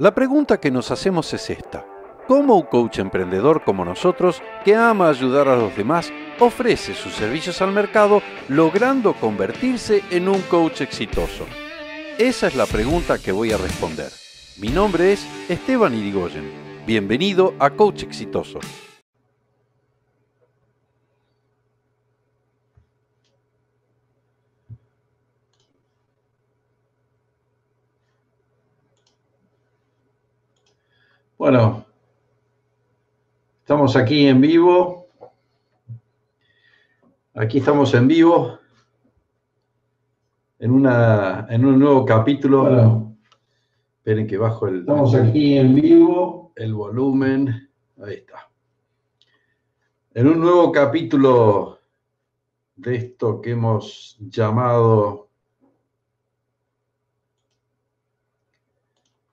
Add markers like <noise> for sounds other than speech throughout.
La pregunta que nos hacemos es esta. ¿Cómo un coach emprendedor como nosotros, que ama ayudar a los demás, ofrece sus servicios al mercado logrando convertirse en un coach exitoso? Esa es la pregunta que voy a responder. Mi nombre es Esteban Irigoyen. Bienvenido a Coach Exitoso. Bueno, estamos aquí en vivo. Aquí estamos en vivo en, una, en un nuevo capítulo. Bueno, esperen que bajo el. Estamos aquí en vivo. El volumen. Ahí está. En un nuevo capítulo de esto que hemos llamado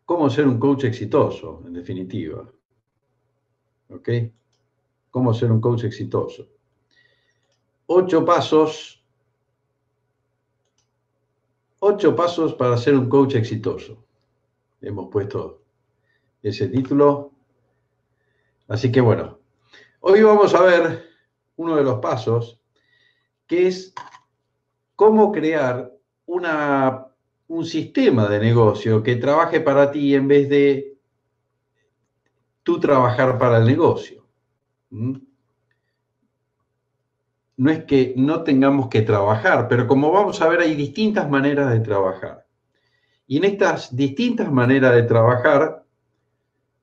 cómo ser un coach exitoso, en definitiva. ¿Ok? Cómo ser un coach exitoso. Ocho pasos. Ocho pasos para ser un coach exitoso. Hemos puesto ese título. Así que bueno, hoy vamos a ver uno de los pasos, que es cómo crear una un sistema de negocio que trabaje para ti en vez de tú trabajar para el negocio. ¿Mm? No es que no tengamos que trabajar, pero como vamos a ver, hay distintas maneras de trabajar. Y en estas distintas maneras de trabajar,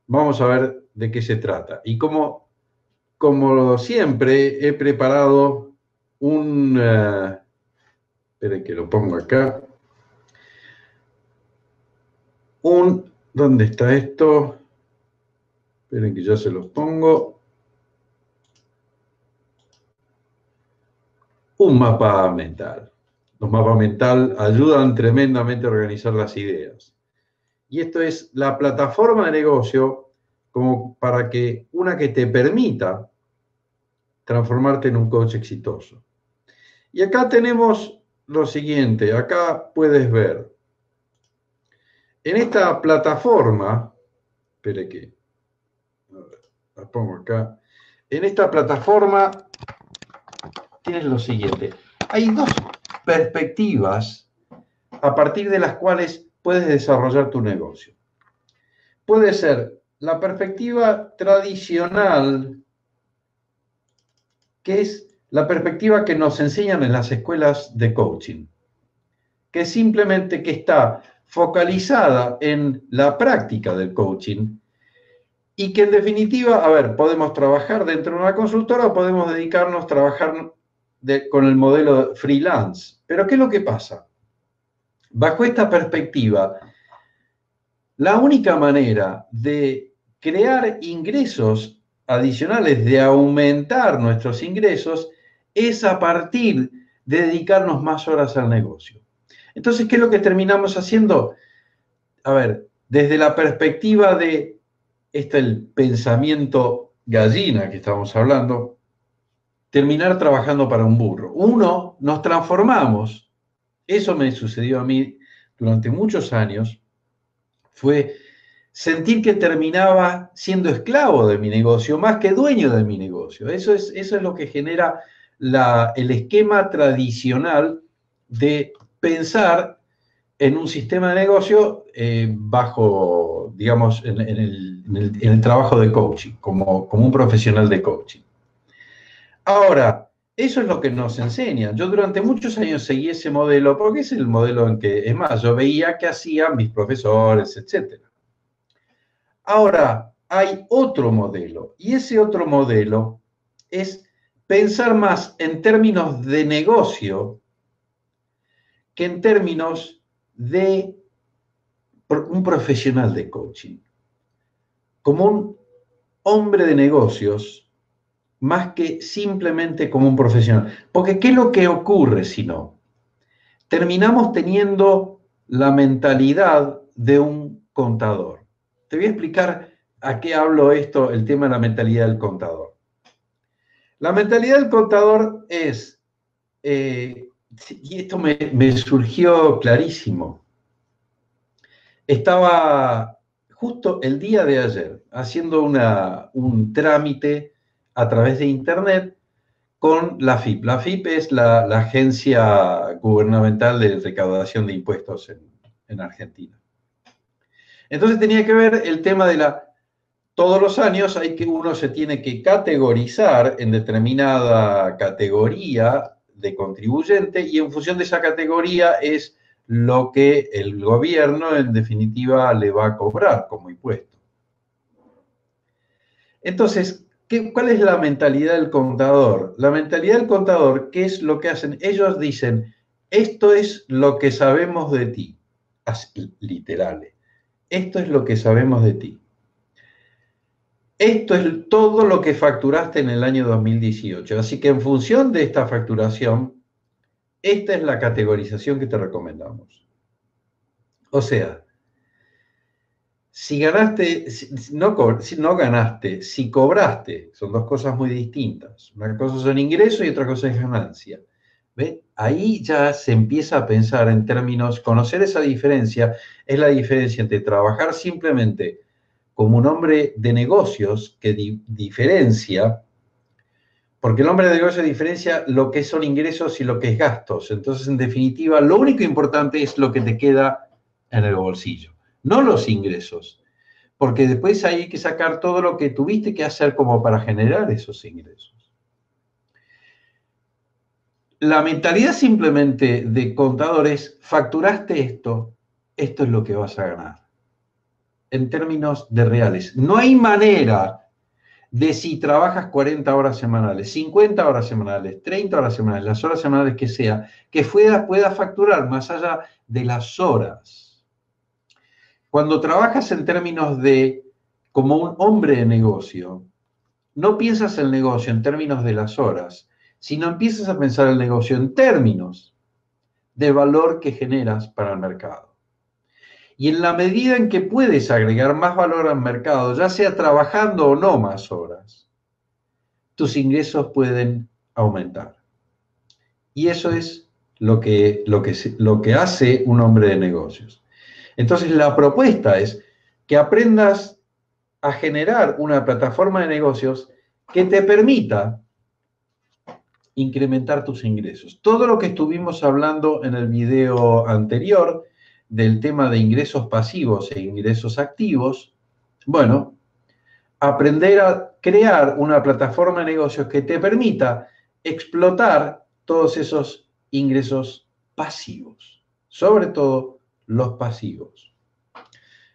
vamos a ver de qué se trata. Y como, como siempre, he preparado un... Uh, que lo pongo acá un, ¿dónde está esto? Esperen que ya se los pongo. Un mapa mental. Los mapas mental ayudan tremendamente a organizar las ideas. Y esto es la plataforma de negocio como para que una que te permita transformarte en un coach exitoso. Y acá tenemos lo siguiente, acá puedes ver en esta plataforma, espere que, la pongo acá, en esta plataforma tienes lo siguiente, hay dos perspectivas a partir de las cuales puedes desarrollar tu negocio. Puede ser la perspectiva tradicional, que es la perspectiva que nos enseñan en las escuelas de coaching, que simplemente que está focalizada en la práctica del coaching y que en definitiva, a ver, podemos trabajar dentro de una consultora o podemos dedicarnos a trabajar con el modelo freelance. Pero ¿qué es lo que pasa? Bajo esta perspectiva, la única manera de crear ingresos adicionales, de aumentar nuestros ingresos, es a partir de dedicarnos más horas al negocio. Entonces, ¿qué es lo que terminamos haciendo? A ver, desde la perspectiva de este el pensamiento gallina que estamos hablando, terminar trabajando para un burro. Uno, nos transformamos. Eso me sucedió a mí durante muchos años. Fue sentir que terminaba siendo esclavo de mi negocio más que dueño de mi negocio. Eso es, eso es lo que genera el esquema tradicional de pensar en un sistema de negocio eh, bajo, digamos, en, el, trabajo de coaching, como, un profesional de coaching. Ahora, eso es lo que nos enseñan. Yo durante muchos años seguí ese modelo porque es el modelo en que, es más, yo veía que hacían mis profesores, etc. Ahora, hay otro modelo y ese otro modelo es pensar más en términos de negocio que en términos de un profesional de coaching, como un hombre de negocios, más que simplemente como un profesional. Porque ¿qué es lo que ocurre si no? Terminamos teniendo la mentalidad de un contador. Te voy a explicar a qué hablo esto, el tema de la mentalidad del contador. La mentalidad del contador es eh, y esto me, surgió clarísimo. Estaba justo el día de ayer, haciendo un trámite a través de Internet con la FIP. La FIP es la, agencia gubernamental de recaudación de impuestos en Argentina. Entonces tenía que ver el tema de la... Todos los años hay que uno se tiene que categorizar en determinada categoría de contribuyente y en función de esa categoría es lo que el gobierno en definitiva le va a cobrar como impuesto. Entonces, ¿qué, ¿cuál es la mentalidad del contador? La mentalidad del contador, ¿qué es lo que hacen? Ellos dicen, esto es lo que sabemos de ti, literales esto es lo que sabemos de ti. Esto es todo lo que facturaste en el año 2018. Así que en función de esta facturación, esta es la categorización que te recomendamos. O sea, si ganaste, si no ganaste, si cobraste, son dos cosas muy distintas. Una cosa son ingresos y otra cosa es ganancia. Ahí ya se empieza a pensar en términos, conocer esa diferencia es la diferencia entre trabajar simplemente como un hombre de negocios que diferencia, porque el hombre de negocios diferencia lo que son ingresos y lo que es gastos. Entonces, en definitiva, lo único importante es lo que te queda en el bolsillo, no los ingresos, porque después hay que sacar todo lo que tuviste que hacer como para generar esos ingresos. La mentalidad simplemente de contadores, facturaste esto, esto es lo que vas a ganar. En términos de reales. No hay manera de si trabajas 40 horas semanales, 50 horas semanales, 30 horas semanales, las horas semanales que sea, que pueda, pueda facturar más allá de las horas. Cuando trabajas en términos de como un hombre de negocio, no piensas el negocio en términos de las horas, si no empiezas a pensar el negocio en términos de valor que generas para el mercado. Y en la medida en que puedes agregar más valor al mercado, ya sea trabajando o no más horas, tus ingresos pueden aumentar. Y eso es lo que, lo que, lo que hace un hombre de negocios. Entonces la propuesta es que aprendas a generar una plataforma de negocios que te permita incrementar tus ingresos. Todo lo que estuvimos hablando en el video anterior del tema de ingresos pasivos e ingresos activos, bueno, aprender a crear una plataforma de negocios que te permita explotar todos esos ingresos pasivos, sobre todo los pasivos.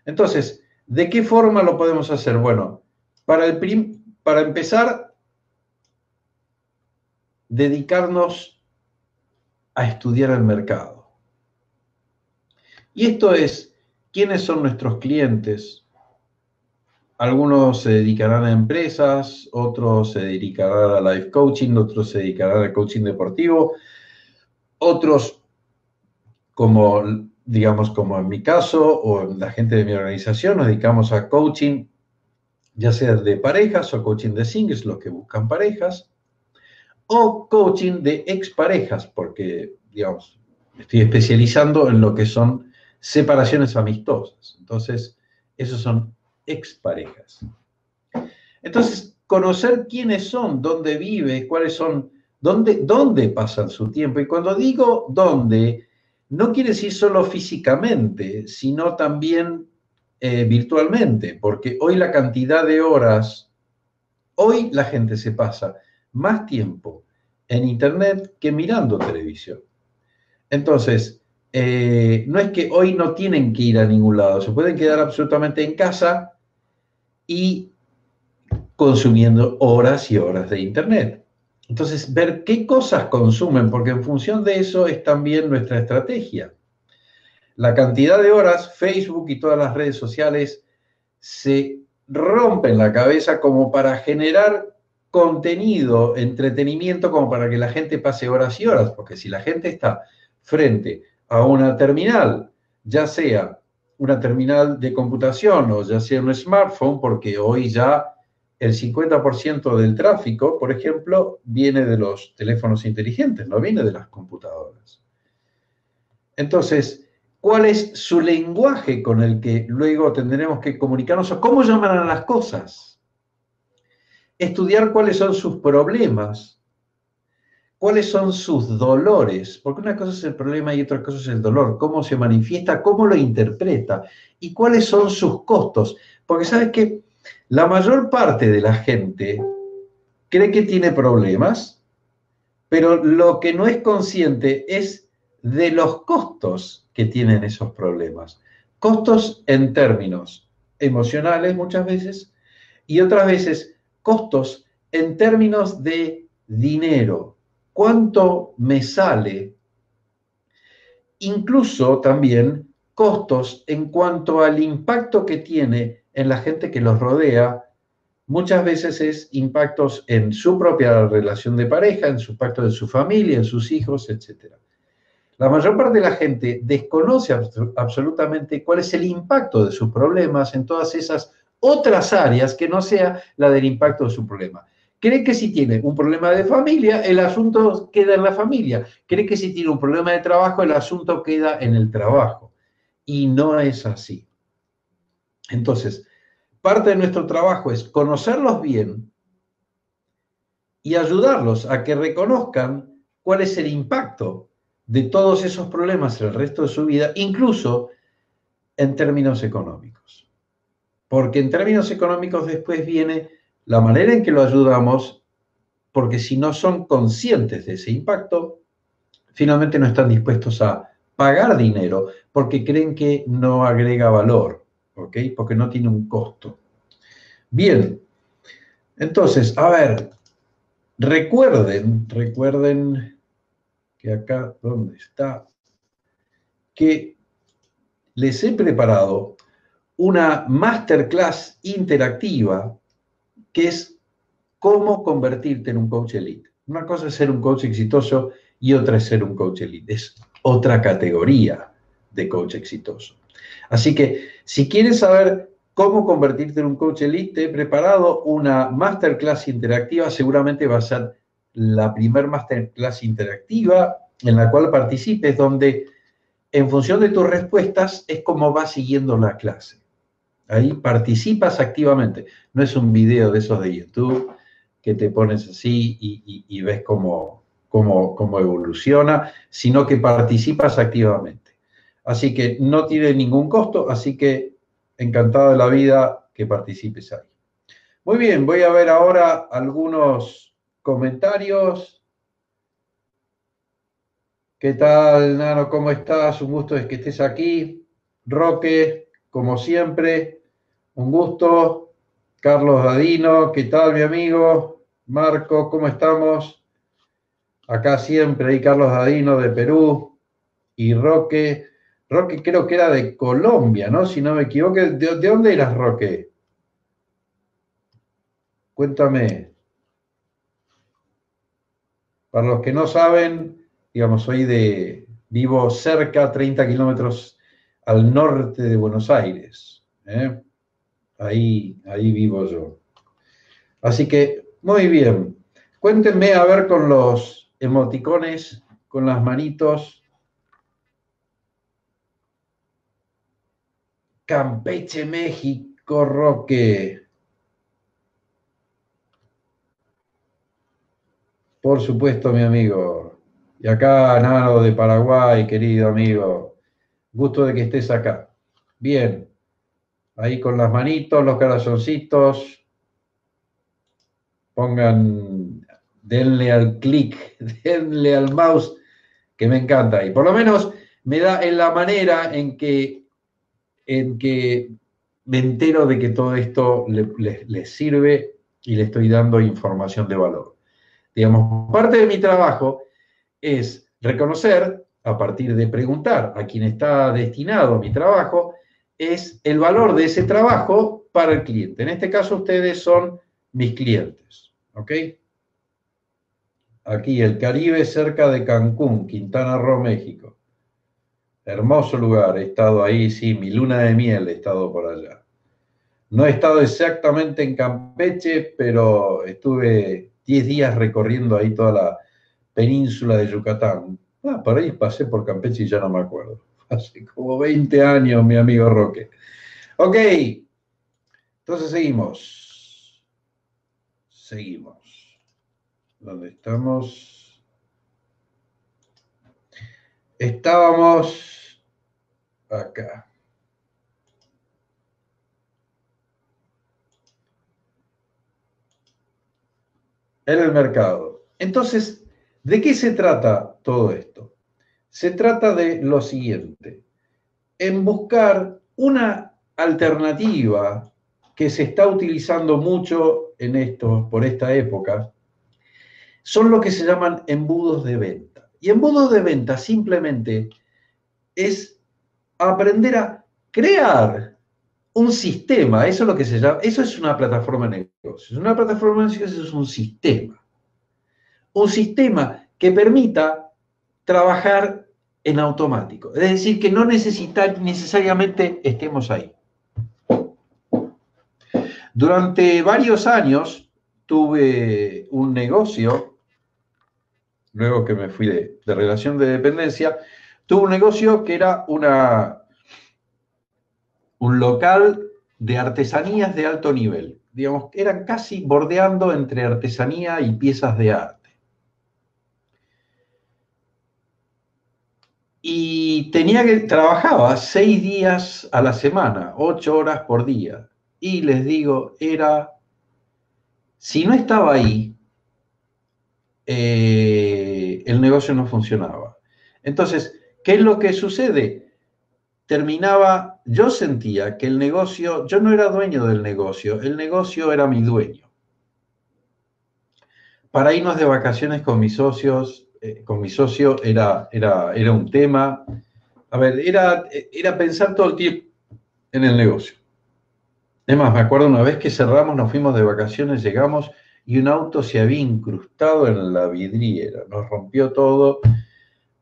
Entonces, ¿de qué forma lo podemos hacer? Bueno, para, el para empezar, dedicarnos a estudiar el mercado. Y esto es, ¿quiénes son nuestros clientes? Algunos se dedicarán a empresas, otros se dedicarán a life coaching, otros se dedicarán al coaching deportivo, otros, como digamos como en mi caso o la gente de mi organización, nos dedicamos a coaching, ya sea de parejas o coaching de singles, los que buscan parejas o coaching de exparejas, porque, digamos, estoy especializando en lo que son separaciones amistosas. Entonces, esos son exparejas. Entonces, conocer quiénes son, dónde vive, cuáles son, dónde, dónde pasan su tiempo. Y cuando digo dónde, no quiere decir solo físicamente, sino también eh, virtualmente, porque hoy la cantidad de horas, hoy la gente se pasa más tiempo en Internet que mirando televisión. Entonces, eh, no es que hoy no tienen que ir a ningún lado, se pueden quedar absolutamente en casa y consumiendo horas y horas de Internet. Entonces, ver qué cosas consumen, porque en función de eso es también nuestra estrategia. La cantidad de horas, Facebook y todas las redes sociales se rompen la cabeza como para generar contenido, entretenimiento como para que la gente pase horas y horas, porque si la gente está frente a una terminal, ya sea una terminal de computación o ya sea un smartphone, porque hoy ya el 50% del tráfico, por ejemplo, viene de los teléfonos inteligentes, no viene de las computadoras. Entonces, cuál es su lenguaje con el que luego tendremos que comunicarnos cómo llaman a las cosas. Estudiar cuáles son sus problemas, cuáles son sus dolores, porque una cosa es el problema y otra cosa es el dolor, cómo se manifiesta, cómo lo interpreta y cuáles son sus costos. Porque sabes que la mayor parte de la gente cree que tiene problemas, pero lo que no es consciente es de los costos que tienen esos problemas. Costos en términos emocionales muchas veces y otras veces costos en términos de dinero. ¿Cuánto me sale? Incluso también costos en cuanto al impacto que tiene en la gente que los rodea muchas veces es impactos en su propia relación de pareja, en su pacto de su familia, en sus hijos, etc. La mayor parte de la gente desconoce absolutamente cuál es el impacto de sus problemas en todas esas otras áreas que no sea la del impacto de su problema. Cree que si tiene un problema de familia, el asunto queda en la familia. Cree que si tiene un problema de trabajo, el asunto queda en el trabajo. Y no es así. Entonces, parte de nuestro trabajo es conocerlos bien y ayudarlos a que reconozcan cuál es el impacto de todos esos problemas en el resto de su vida, incluso en términos económicos. Porque en términos económicos después viene la manera en que lo ayudamos, porque si no son conscientes de ese impacto, finalmente no están dispuestos a pagar dinero porque creen que no agrega valor. Porque no tiene un costo. Bien, entonces, a ver, recuerden, recuerden que acá, ¿dónde está? Que les he preparado una masterclass interactiva que es cómo convertirte en un coach elite. Una cosa es ser un coach exitoso y otra es ser un coach elite. Es otra categoría de coach exitoso. Así que si quieres saber cómo convertirte en un coach elite, he preparado una masterclass interactiva, seguramente va a ser la primer masterclass interactiva en la cual participes, donde en función de tus respuestas es como vas siguiendo la clase. Ahí participas activamente. No es un video de esos de YouTube que te pones así y, ves cómo, cómo evoluciona, sino que participas activamente. Así que no tiene ningún costo, así que encantado de la vida que participes ahí. Muy bien, voy a ver ahora algunos comentarios. ¿Qué tal, Nano? ¿Cómo estás? Un gusto es que estés aquí. Roque, como siempre, un gusto. Carlos Dadino, ¿qué tal, mi amigo? Marco, ¿cómo estamos? Acá siempre hay Carlos Dadino de Perú y Roque. Roque creo que era de Colombia, ¿no? Si no me equivoco. ¿De, dónde eras, Roque? Cuéntame. Para los que no saben, digamos, soy de, vivo cerca, 30 kilómetros al norte de Buenos Aires. ¿eh? Ahí, ahí vivo yo. Así que, muy bien. Cuéntenme a ver con los emoticones, con las manitos, Campeche, México, Roque. Por supuesto, mi amigo. Y acá, Nano de Paraguay, querido amigo. Gusto de que estés acá. Bien. Ahí con las manitos, los corazoncitos. Pongan, denle al clic, <laughs> denle al mouse, que me encanta. Y por lo menos me da en la manera en que en que me entero de que todo esto le, sirve y le estoy dando información de valor. Digamos, parte de mi trabajo es reconocer, a partir de preguntar a quien está destinado mi trabajo, es el valor de ese trabajo para el cliente. En este caso, ustedes son mis clientes. ¿Ok? Aquí, el Caribe cerca de Cancún, Quintana Roo, México. Hermoso lugar, he estado ahí, sí, mi luna de miel he estado por allá. No he estado exactamente en Campeche, pero estuve 10 días recorriendo ahí toda la península de Yucatán. Ah, por ahí pasé por Campeche y ya no me acuerdo. Hace como 20 años, mi amigo Roque. Ok, entonces seguimos. Seguimos. ¿Dónde estamos? Estábamos acá. En el mercado. Entonces, ¿de qué se trata todo esto? Se trata de lo siguiente, en buscar una alternativa que se está utilizando mucho en por esta época, son lo que se llaman embudos de venta. Y embudos de venta simplemente es aprender a crear un sistema, eso es lo que se llama, eso es una plataforma de negocios. Una plataforma de negocios es un sistema. Un sistema que permita trabajar en automático. Es decir, que no necesita, necesariamente estemos ahí. Durante varios años tuve un negocio, luego que me fui de, relación de dependencia, tuve un negocio que era una, un local de artesanías de alto nivel. Digamos, eran casi bordeando entre artesanía y piezas de arte. Y tenía que, trabajaba seis días a la semana, ocho horas por día. Y les digo, era, si no estaba ahí, eh, el negocio no funcionaba. Entonces, ¿qué es lo que sucede? Terminaba, yo sentía que el negocio, yo no era dueño del negocio, el negocio era mi dueño. Para irnos de vacaciones con mis socios, eh, con mi socio era, era, era un tema. A ver, era, era pensar todo el tiempo en el negocio. Es más, me acuerdo una vez que cerramos, nos fuimos de vacaciones, llegamos y un auto se había incrustado en la vidriera, nos rompió todo.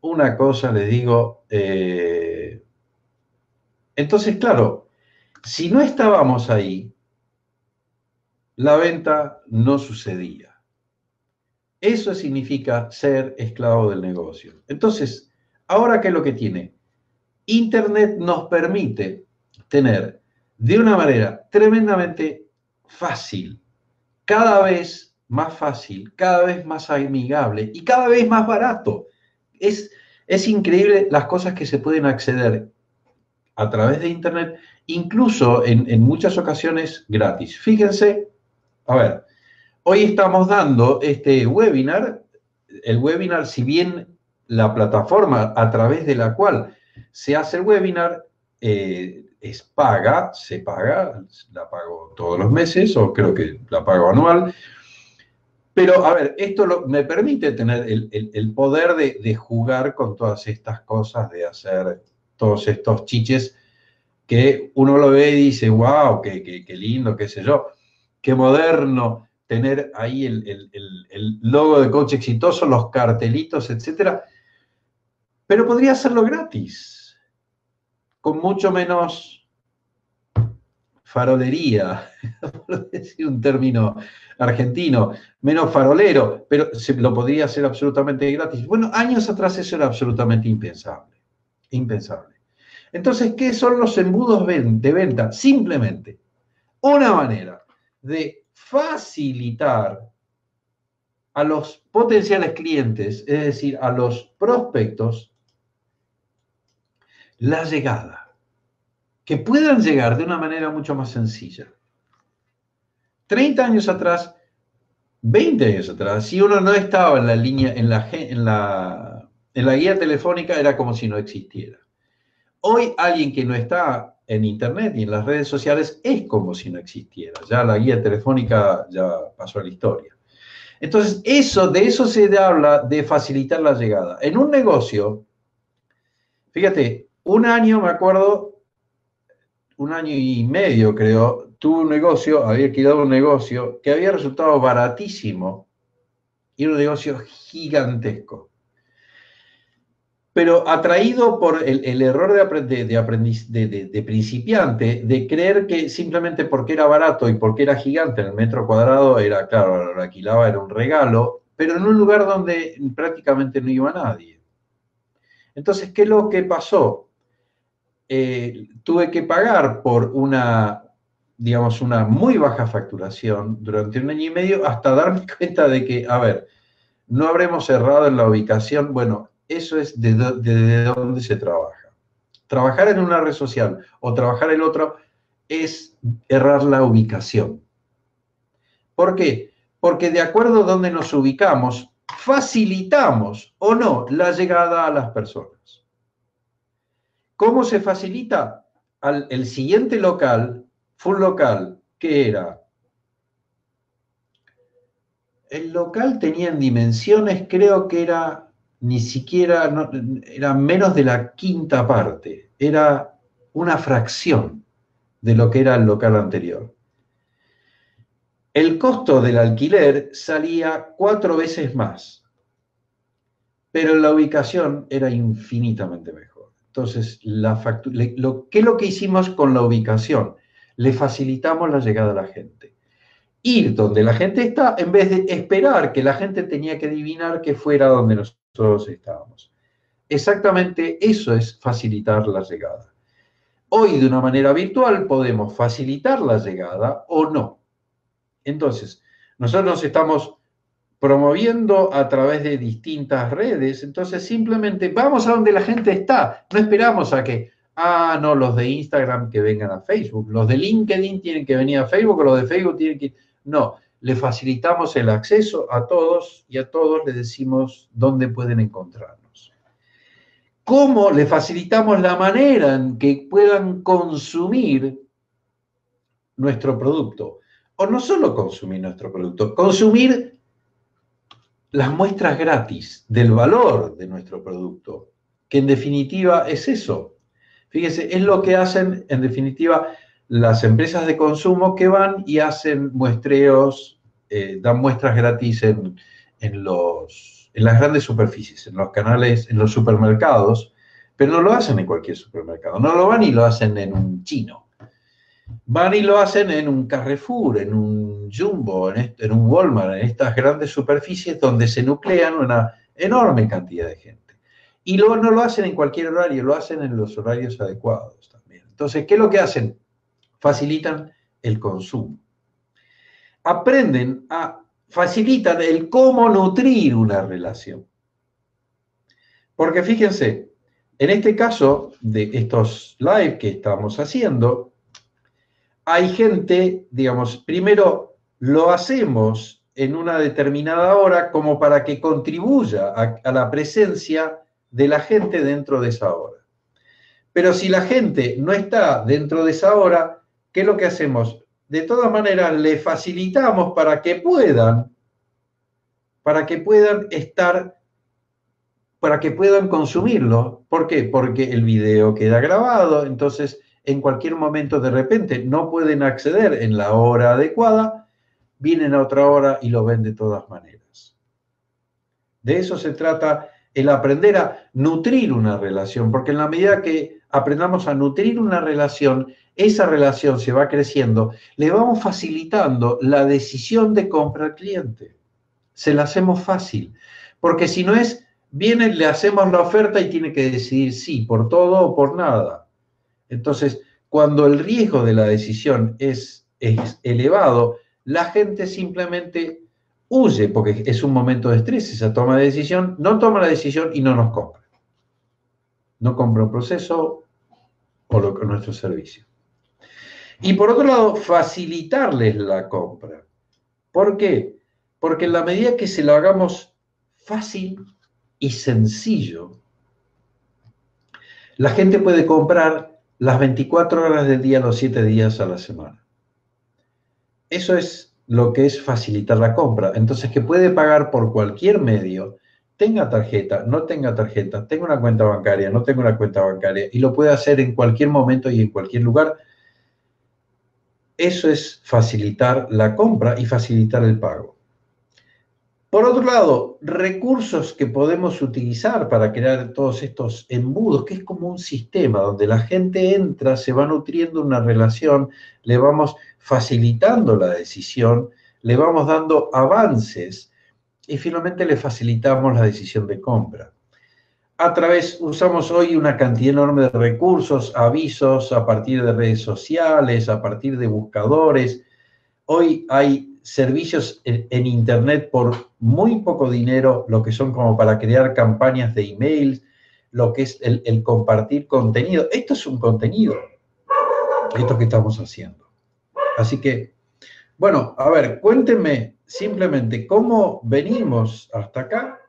Una cosa, les digo, eh, entonces, claro, si no estábamos ahí, la venta no sucedía. Eso significa ser esclavo del negocio. Entonces, ahora qué es lo que tiene? Internet nos permite tener de una manera tremendamente fácil, cada vez más fácil, cada vez más amigable y cada vez más barato. Es, es increíble las cosas que se pueden acceder a través de Internet, incluso en, en muchas ocasiones gratis. Fíjense, a ver, Hoy estamos dando este webinar. El webinar, si bien la plataforma a través de la cual se hace el webinar eh, es paga, se paga, la pago todos los meses o creo que la pago anual. Pero, a ver, esto me permite tener el, poder de, jugar con todas estas cosas, de hacer todos estos chiches que uno lo ve y dice, wow, qué, qué lindo, qué sé yo, qué moderno tener ahí el, logo de coach exitoso, los cartelitos, etc. Pero podría hacerlo gratis, con mucho menos farolería, <laughs> por decir un término argentino, menos farolero, pero se lo podría hacer absolutamente gratis. Bueno, años atrás eso era absolutamente impensable, impensable. Entonces, ¿qué son los embudos de venta? Simplemente una manera de facilitar a los potenciales clientes, es decir, a los prospectos, la llegada, que puedan llegar de una manera mucho más sencilla. 30 años atrás, 20 años atrás, si uno no estaba en la línea, en la, en la, en la guía telefónica, era como si no existiera. Hoy alguien que no está en Internet y en las redes sociales es como si no existiera. Ya la guía telefónica ya pasó a la historia. Entonces, eso, de eso se habla de facilitar la llegada. En un negocio, fíjate, un año, me acuerdo, un año y medio creo, tuve un negocio, había alquilado un negocio que había resultado baratísimo y un negocio gigantesco pero atraído por el, error de, de, de, principiante, de creer que simplemente porque era barato y porque era gigante el metro cuadrado, era, claro, lo alquilaba, era un regalo, pero en un lugar donde prácticamente no iba nadie. Entonces, ¿qué es lo que pasó? eh, tuve que pagar por una, digamos, una muy baja facturación durante un año y medio hasta darme <laughs> cuenta de que, a ver, no habremos errado en la ubicación. Bueno, eso es de, de, dónde se trabaja. Trabajar en una red social o trabajar en otro es errar la ubicación. ¿Por qué? Porque de acuerdo a dónde nos ubicamos, facilitamos o no la llegada a las personas. ¿Cómo se facilita? Al, el siguiente local, full local, que era el local tenía en dimensiones, creo que era ni siquiera, era menos de la quinta parte, era una fracción de lo que era el local anterior. El costo del alquiler salía cuatro veces más, pero la ubicación era infinitamente mejor. Entonces, lo, ¿qué es lo que hicimos con la ubicación? Le facilitamos la llegada a la gente ir donde la gente está en vez de esperar que la gente tenía que adivinar que fuera donde nosotros estábamos. Exactamente eso es facilitar la llegada. Hoy de una manera virtual podemos facilitar la llegada o no. Entonces, nosotros nos estamos promoviendo a través de distintas redes, entonces simplemente vamos a donde la gente está, no esperamos a que, ah, no, los de Instagram que vengan a Facebook, los de LinkedIn tienen que venir a Facebook, o los de Facebook tienen que no, le facilitamos el acceso a todos y a todos le decimos dónde pueden encontrarnos. ¿Cómo le facilitamos la manera en que puedan consumir nuestro producto? O no solo consumir nuestro producto, consumir las muestras gratis del valor de nuestro producto, que en definitiva es eso. Fíjese, es lo que hacen en definitiva las empresas de consumo que van y hacen muestreos, eh, dan muestras gratis en, los, en las grandes superficies, en los canales, en los supermercados, pero no lo hacen en cualquier supermercado, no lo van y lo hacen en un chino. Van y lo hacen en un Carrefour, en un Jumbo, en, en un Walmart, en estas grandes superficies donde se nuclean una enorme cantidad de gente. Y luego no lo hacen en cualquier horario, lo hacen en los horarios adecuados también. Entonces, ¿qué es lo que hacen? Facilitan el consumo. Aprenden a, facilitar el cómo nutrir una relación. Porque fíjense, en este caso de estos live que estamos haciendo, hay gente, digamos, primero lo hacemos en una determinada hora como para que contribuya a, a, la presencia de la gente dentro de esa hora. Pero si la gente no está dentro de esa hora, ¿qué es lo que hacemos? De todas maneras, le facilitamos para que puedan, para que puedan estar, para que puedan consumirlo. ¿Por qué? Porque el video queda grabado, entonces en cualquier momento de repente no pueden acceder en la hora adecuada, vienen a otra hora y lo ven de todas maneras. De eso se trata el aprender a nutrir una relación, porque en la medida que aprendamos a nutrir una relación, esa relación se va creciendo, le vamos facilitando la decisión de compra al cliente. Se la hacemos fácil. Porque si no es, viene, le hacemos la oferta y tiene que decidir sí, por todo o por nada. Entonces, cuando el riesgo de la decisión es, es elevado, la gente simplemente huye porque es un momento de estrés esa toma de decisión, no toma la decisión y no nos compra. No compra un proceso o nuestro servicio. Y por otro lado, facilitarles la compra. ¿Por qué? Porque en la medida que se lo hagamos fácil y sencillo, la gente puede comprar las 24 horas del día, los 7 días a la semana. Eso es lo que es facilitar la compra. Entonces, que puede pagar por cualquier medio, tenga tarjeta, no tenga tarjeta, tenga una cuenta bancaria, no tenga una cuenta bancaria, y lo puede hacer en cualquier momento y en cualquier lugar eso es facilitar la compra y facilitar el pago. Por otro lado, recursos que podemos utilizar para crear todos estos embudos, que es como un sistema donde la gente entra, se va nutriendo una relación, le vamos facilitando la decisión, le vamos dando avances y finalmente le facilitamos la decisión de compra. a través, usamos hoy una cantidad enorme de recursos, avisos a partir de redes sociales, a partir de buscadores. Hoy hay servicios en, Internet por muy poco dinero, lo que son como para crear campañas de emails, lo que es el, el compartir contenido. Esto es un contenido, esto que estamos haciendo. Así que, bueno, a ver, cuéntenme simplemente cómo venimos hasta acá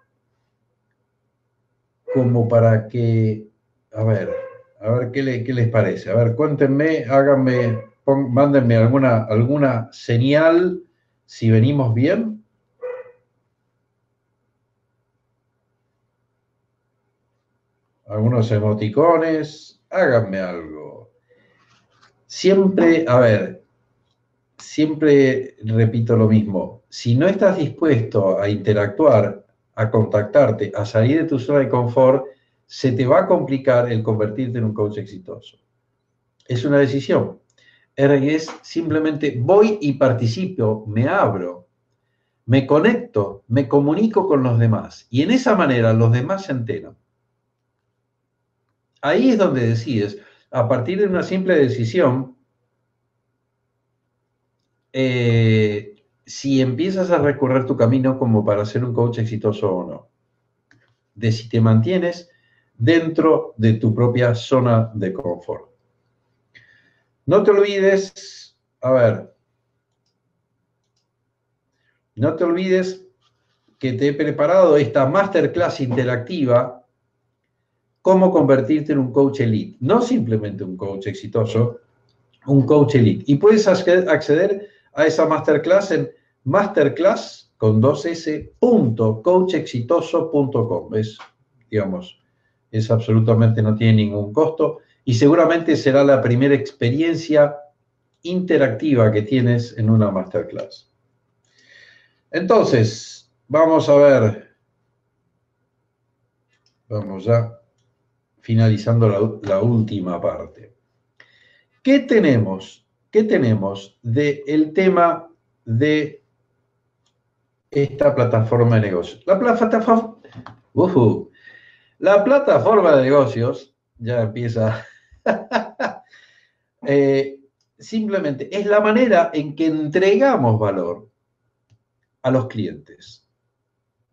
como para que, a ver, a ver qué, les parece. A ver, cuéntenme, háganme, mándenme alguna, alguna señal si venimos bien. Algunos emoticones, háganme algo. Siempre, a ver, siempre repito lo mismo. Si no estás dispuesto a interactuar, a contactarte, a salir de tu zona de confort, se te va a complicar el convertirte en un coach exitoso. Es una decisión. Es simplemente voy y participo, me abro, me conecto, me comunico con los demás. Y en esa manera los demás se enteran. Ahí es donde decides, a partir de una simple decisión, eh, si empiezas a recorrer tu camino como para ser un coach exitoso o no. De si te mantienes dentro de tu propia zona de confort. No te olvides, a ver, no te olvides que te he preparado esta masterclass interactiva, cómo convertirte en un coach elite. No simplemente un coach exitoso, un coach elite. Y puedes acceder a esa masterclass en masterclass con dos s punto coachexitoso.com. Es, digamos, es absolutamente no tiene ningún costo y seguramente será la primera experiencia interactiva que tienes en una masterclass. Entonces, vamos a ver, vamos ya finalizando la última parte. ¿Qué tenemos? ¿Qué tenemos del el tema de esta plataforma de negocios. La plataforma, la plataforma de negocios ya empieza. <laughs> Eh, simplemente es la manera en que entregamos valor a los clientes.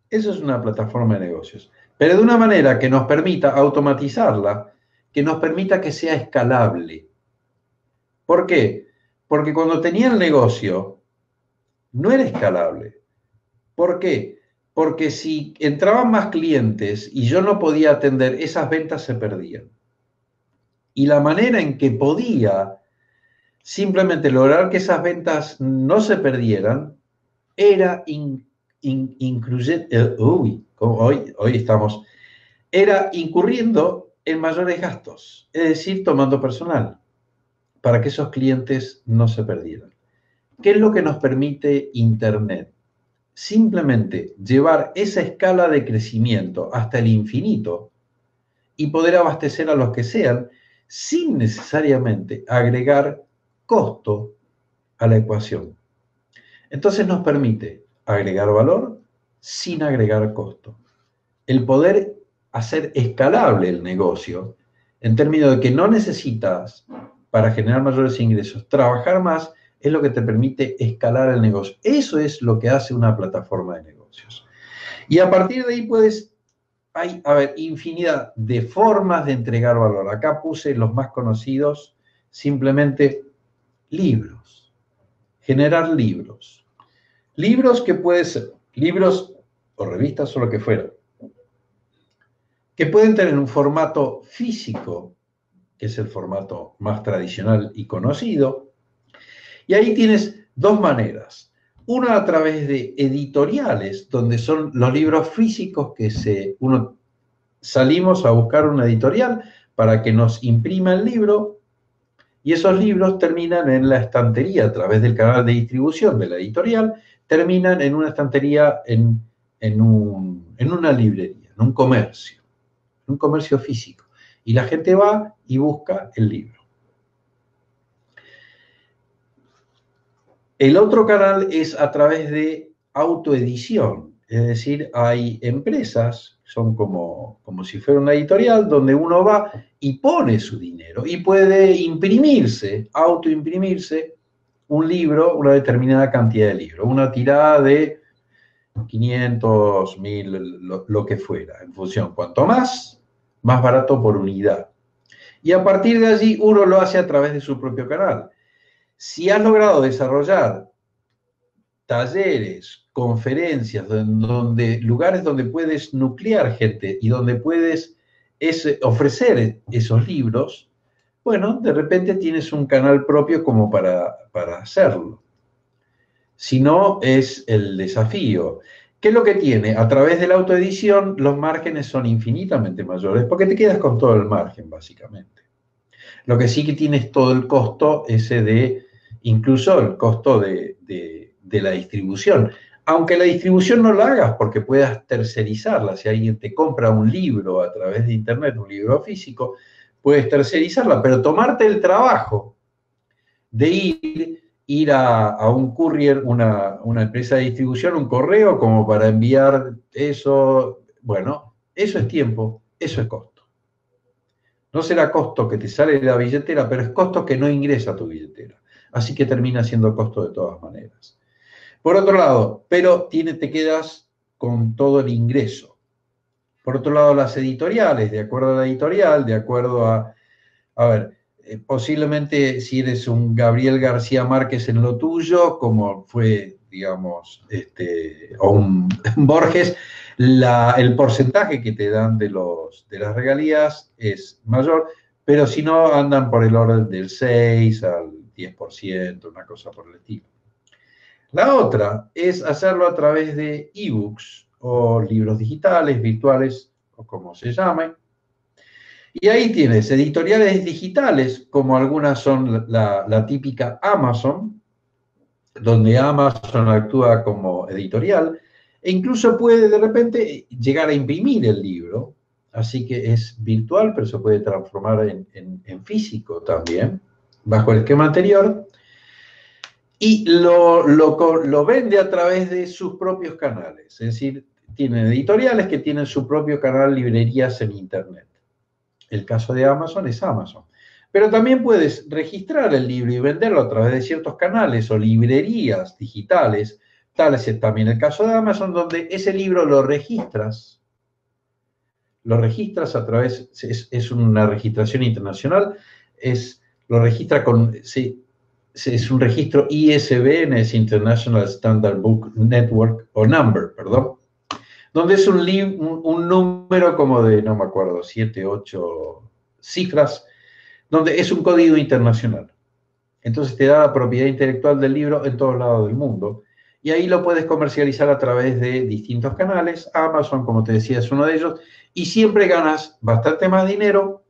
Eso es una plataforma de negocios. Pero de una manera que nos permita automatizarla, que nos permita que sea escalable. ¿Por qué? Porque cuando tenía el negocio, no era escalable. ¿Por qué? Porque si entraban más clientes y yo no podía atender, esas ventas se perdían. Y la manera en que podía simplemente lograr que esas ventas no se perdieran era incluir, eh, hoy, hoy estamos, era incurriendo en mayores gastos, es decir, tomando personal, para que esos clientes no se perdieran. ¿Qué es lo que nos permite Internet? simplemente llevar esa escala de crecimiento hasta el infinito y poder abastecer a los que sean sin necesariamente agregar costo a la ecuación. Entonces nos permite agregar valor sin agregar costo. El poder hacer escalable el negocio en términos de que no necesitas para generar mayores ingresos trabajar más es lo que te permite escalar el negocio. Eso es lo que hace una plataforma de negocios. Y a partir de ahí puedes, hay, infinidad de formas de entregar valor. Acá puse los más conocidos, simplemente libros, generar libros. Libros que pueden ser, libros o revistas o lo que fuera, que pueden tener un formato físico, que es el formato más tradicional y conocido, y ahí tienes dos maneras. Una a través de editoriales, donde son los libros físicos que se, uno, salimos a buscar una editorial para que nos imprima el libro y esos libros terminan en la estantería a través del canal de distribución de la editorial, terminan en una estantería en, en, un, en una librería, en un comercio, en un comercio físico. Y la gente va y busca el libro. El otro canal es a través de autoedición, es decir, hay empresas son como, como si fuera una editorial donde uno va y pone su dinero y puede imprimirse, autoimprimirse un libro, una determinada cantidad de libros, una tirada de 500, 1000, lo, que fuera, en función. Cuanto más, más barato por unidad. Y a partir de allí uno lo hace a través de su propio canal. Si has logrado desarrollar talleres, conferencias, donde, lugares donde puedes nuclear gente y donde puedes ofrecer esos libros, bueno, de repente tienes un canal propio como para, para hacerlo. Si no, es el desafío. ¿Qué es lo que tiene? A través de la autoedición los márgenes son infinitamente mayores porque te quedas con todo el margen, básicamente. Lo que sí que tienes todo el costo ese de, incluso el costo de, de la distribución. Aunque la distribución no la hagas porque puedas tercerizarla, si alguien te compra un libro a través de internet, un libro físico, puedes tercerizarla, pero tomarte el trabajo de ir, ir a, un courier, una, una empresa de distribución, un correo, como para enviar eso, bueno, eso es tiempo, eso es costo. No será costo que te sale de la billetera, pero es costo que no ingresa a tu billetera. Así que termina siendo costo de todas maneras. Por otro lado, pero tiene, te quedas con todo el ingreso. Por otro lado, las editoriales, de acuerdo a la editorial, de acuerdo a, a ver, eh, posiblemente si eres un Gabriel García Márquez en lo tuyo, como fue, digamos, este, o un <laughs> Borges, el porcentaje que te dan de, los, de las regalías es mayor, pero si no, andan por el orden del 6 al 10%, una cosa por el estilo. La otra es hacerlo a través de ebooks o libros digitales, virtuales o como se llame. Y ahí tienes editoriales digitales, como algunas son la, típica Amazon, donde Amazon actúa como editorial, e incluso puede de repente llegar a imprimir el libro, así que es virtual, pero se puede transformar en físico también, bajo el esquema anterior y lo, lo, vende a través de sus propios canales. Es decir, tienen editoriales que tienen su propio canal librerías en Internet. El caso de Amazon es Amazon. Pero también puedes registrar el libro y venderlo a través de ciertos canales o librerías digitales. Tal es también el caso de Amazon, donde ese libro lo registras. Lo registras a través, es, una registración internacional, es, lo registra con, es un registro ISBN, es International Standard Book Network, o Number, perdón, donde es un, un, número como de, no me acuerdo, siete, ocho cifras, donde es un código internacional. Entonces te da la propiedad intelectual del libro en todos lados del mundo. Y ahí lo puedes comercializar a través de distintos canales. Amazon, como te decía, es uno de ellos. Y siempre ganas bastante más dinero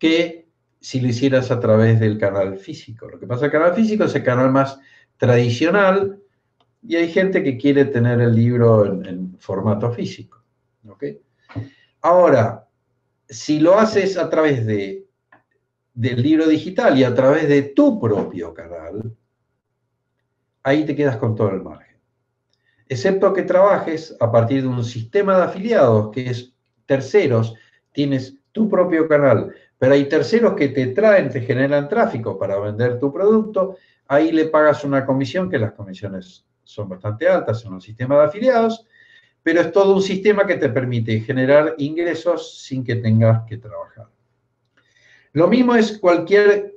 que si lo hicieras a través del canal físico. Lo que pasa el canal físico es el canal más tradicional y hay gente que quiere tener el libro en, formato físico. Ahora, si lo haces a través de, del libro digital y a través de tu propio canal, ahí te quedas con todo el margen. Excepto que trabajes a partir de un sistema de afiliados, que es terceros, tienes tu propio canal, pero hay terceros que te traen, te generan tráfico para vender tu producto, ahí le pagas una comisión, que las comisiones son bastante altas en un sistema de afiliados, pero es todo un sistema que te permite generar ingresos sin que tengas que trabajar. Lo mismo es cualquier,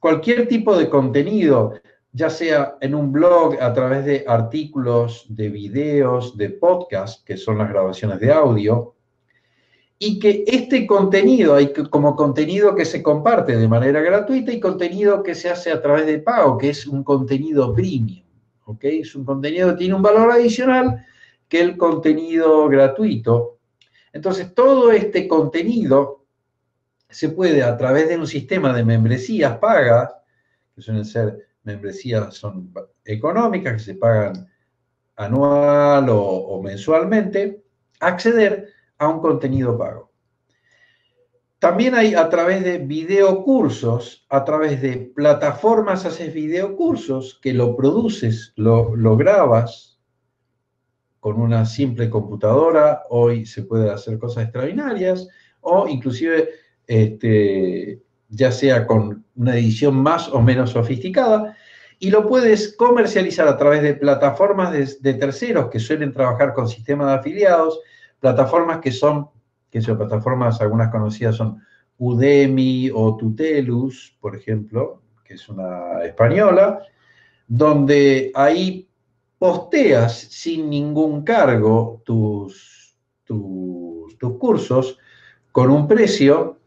cualquier tipo de contenido, ya sea en un blog, a través de artículos, de videos, de podcast, que son las grabaciones de audio, y que este contenido, hay como contenido que se comparte de manera gratuita y contenido que se hace a través de pago, que es un contenido premium, ¿ok? Es un contenido que tiene un valor adicional que el contenido gratuito. Entonces, todo este contenido se puede a través de un sistema de membresías pagas, que suelen ser membresías son económicas, que se pagan anual o mensualmente, acceder a un contenido pago. También hay a través de videocursos, a través de plataformas haces videocursos que lo produces, lo, grabas con una simple computadora, hoy se puede hacer cosas extraordinarias, o inclusive este, ya sea con una edición más o menos sofisticada, y lo puedes comercializar a través de plataformas de, terceros que suelen trabajar con sistemas de afiliados, plataformas que son, que son plataformas, algunas conocidas son Udemy o Tutelus, por ejemplo, que es una española, donde ahí posteas sin ningún cargo tus, tus, tus cursos con un precio.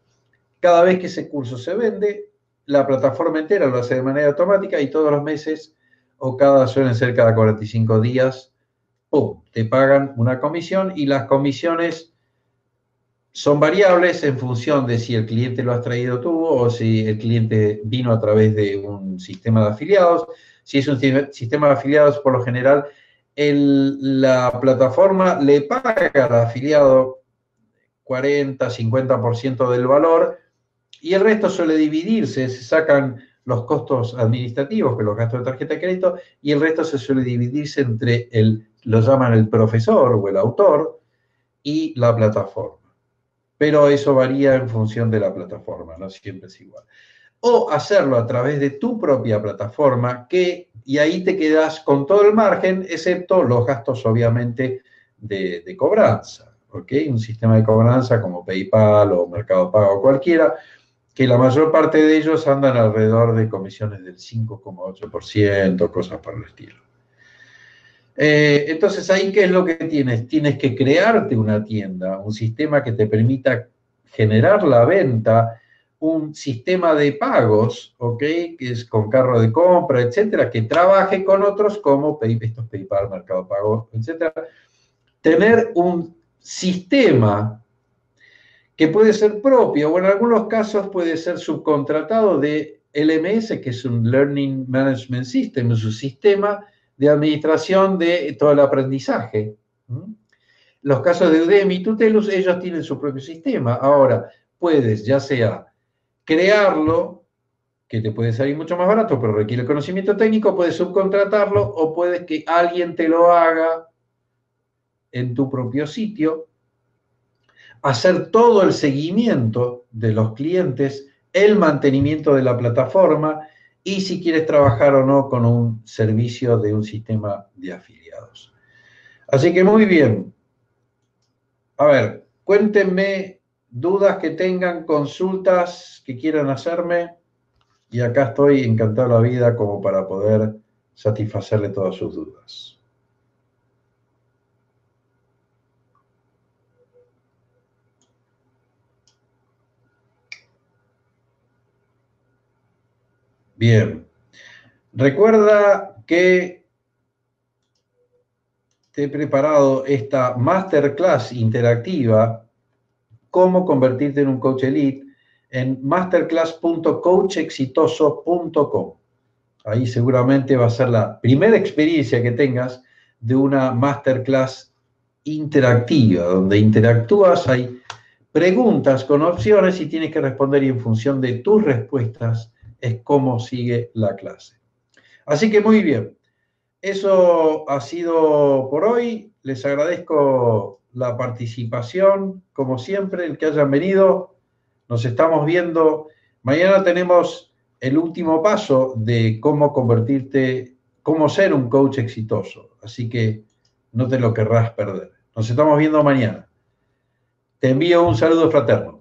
Cada vez que ese curso se vende, la plataforma entera lo hace de manera automática y todos los meses, o cada, suelen ser cada 45 días, te pagan una comisión y las comisiones son variables en función de si el cliente lo has traído tú o si el cliente vino a través de un sistema de afiliados. Si es un sistema de afiliados, por lo general, la plataforma le paga al afiliado 40, 50% del valor y el resto suele dividirse, se sacan los costos administrativos, que los gastos de tarjeta de crédito, y el resto se suele dividirse entre el, lo llaman el profesor o el autor, y la plataforma. Pero eso varía en función de la plataforma, no siempre es igual. O hacerlo a través de tu propia plataforma, que, y ahí te quedas con todo el margen, excepto los gastos, obviamente, de, cobranza. ¿ok? Un sistema de cobranza como PayPal o Mercado Pago cualquiera, que la mayor parte de ellos andan alrededor de comisiones del 5,8%, cosas por el estilo. Eh, entonces, ahí, ¿qué es lo que tienes? Tienes que crearte una tienda, un sistema que te permita generar la venta, un sistema de pagos, ¿ok? Que es con carro de compra, etcétera, que trabaje con otros como estos PayPal, Mercado Pago, etcétera. Tener un sistema que puede ser propio o en algunos casos puede ser subcontratado de LMS, que es un Learning Management System, es un sistema de administración de todo el aprendizaje. Los casos de Udemy y Tutelus, ellos tienen su propio sistema. Ahora, puedes ya sea crearlo, que te puede salir mucho más barato, pero requiere conocimiento técnico, puedes subcontratarlo o puedes que alguien te lo haga en tu propio sitio hacer todo el seguimiento de los clientes, el mantenimiento de la plataforma y si quieres trabajar o no con un servicio de un sistema de afiliados. Así que muy bien. A ver, cuéntenme dudas que tengan, consultas que quieran hacerme y acá estoy encantado de la vida como para poder satisfacerle todas sus dudas. Bien. Recuerda que te he preparado esta masterclass interactiva, cómo convertirte en un coach elite, en masterclass.coachexitoso.com. Ahí seguramente va a ser la primera experiencia que tengas de una masterclass interactiva, donde interactúas, hay preguntas con opciones y tienes que responder y en función de tus respuestas es cómo sigue la clase. Así que muy bien, eso ha sido por hoy. Les agradezco la participación, como siempre, el que hayan venido. Nos estamos viendo. Mañana tenemos el último paso de cómo convertirte, cómo ser un coach exitoso. Así que no te lo querrás perder. Nos estamos viendo mañana. Te envío un saludo fraterno.